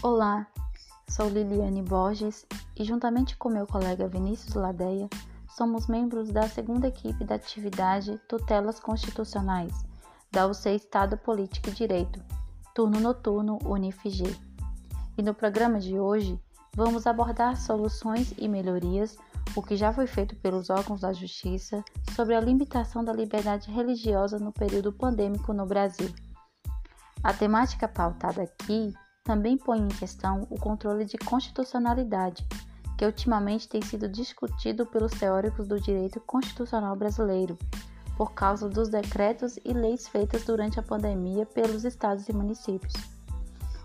Olá, sou Liliane Borges e, juntamente com meu colega Vinícius Ladeia, somos membros da segunda equipe da atividade Tutelas Constitucionais da UC Estado Política e Direito, turno noturno UniFG. E no programa de hoje vamos abordar soluções e melhorias, o que já foi feito pelos órgãos da Justiça sobre a limitação da liberdade religiosa no período pandêmico no Brasil. A temática pautada aqui também põe em questão o controle de constitucionalidade, que ultimamente tem sido discutido pelos teóricos do direito constitucional brasileiro, por causa dos decretos e leis feitas durante a pandemia pelos estados e municípios.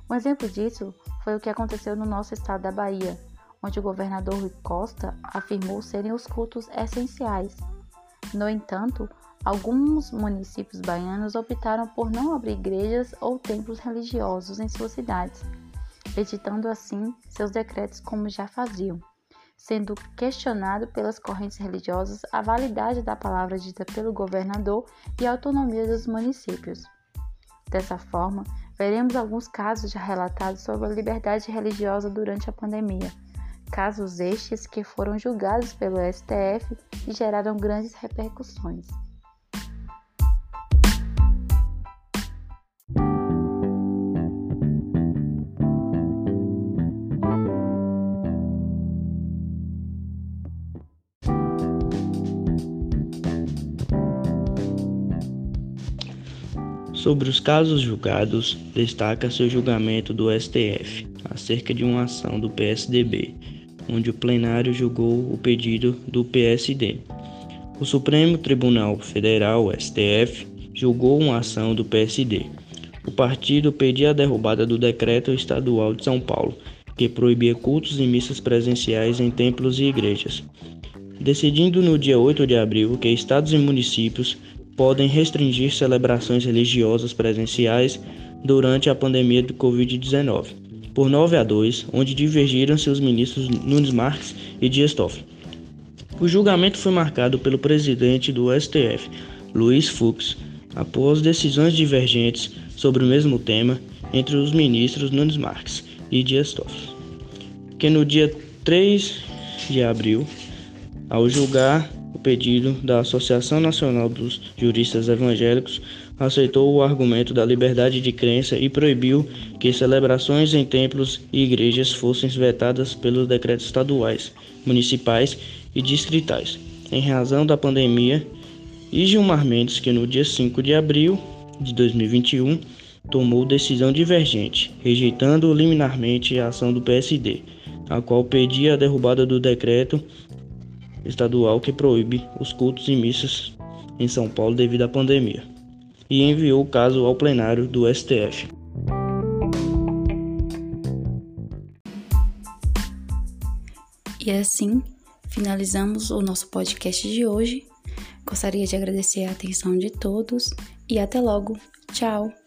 Um exemplo disso foi o que aconteceu no nosso estado da Bahia, onde o governador Rui Costa afirmou serem os cultos essenciais. No entanto, Alguns municípios baianos optaram por não abrir igrejas ou templos religiosos em suas cidades, editando assim seus decretos como já faziam, sendo questionado pelas correntes religiosas a validade da palavra dita pelo governador e a autonomia dos municípios. Dessa forma, veremos alguns casos já relatados sobre a liberdade religiosa durante a pandemia. Casos estes que foram julgados pelo STF e geraram grandes repercussões. Sobre os casos julgados, destaca-se o julgamento do STF acerca de uma ação do PSDB, onde o plenário julgou o pedido do PSD. O Supremo Tribunal Federal, STF, julgou uma ação do PSD. O partido pedia a derrubada do decreto estadual de São Paulo, que proibia cultos e missas presenciais em templos e igrejas, decidindo no dia 8 de abril que estados e municípios podem restringir celebrações religiosas presenciais durante a pandemia do Covid-19, por 9 a 2, onde divergiram seus ministros Nunes Marques e Dias Toffoli. O julgamento foi marcado pelo presidente do STF, Luiz Fux, após decisões divergentes sobre o mesmo tema entre os ministros Nunes Marques e Dias Toffoli, que no dia 3 de abril, ao julgar o pedido da Associação Nacional dos Juristas Evangélicos aceitou o argumento da liberdade de crença e proibiu que celebrações em templos e igrejas fossem vetadas pelos decretos estaduais, municipais e distritais, em razão da pandemia, e Gilmar Mendes, que no dia 5 de abril de 2021 tomou decisão divergente, rejeitando liminarmente a ação do PSD, a qual pedia a derrubada do decreto estadual que proíbe os cultos e missas em São Paulo devido à pandemia, e enviou o caso ao plenário do STF. E assim finalizamos o nosso podcast de hoje. Gostaria de agradecer a atenção de todos e até logo. Tchau!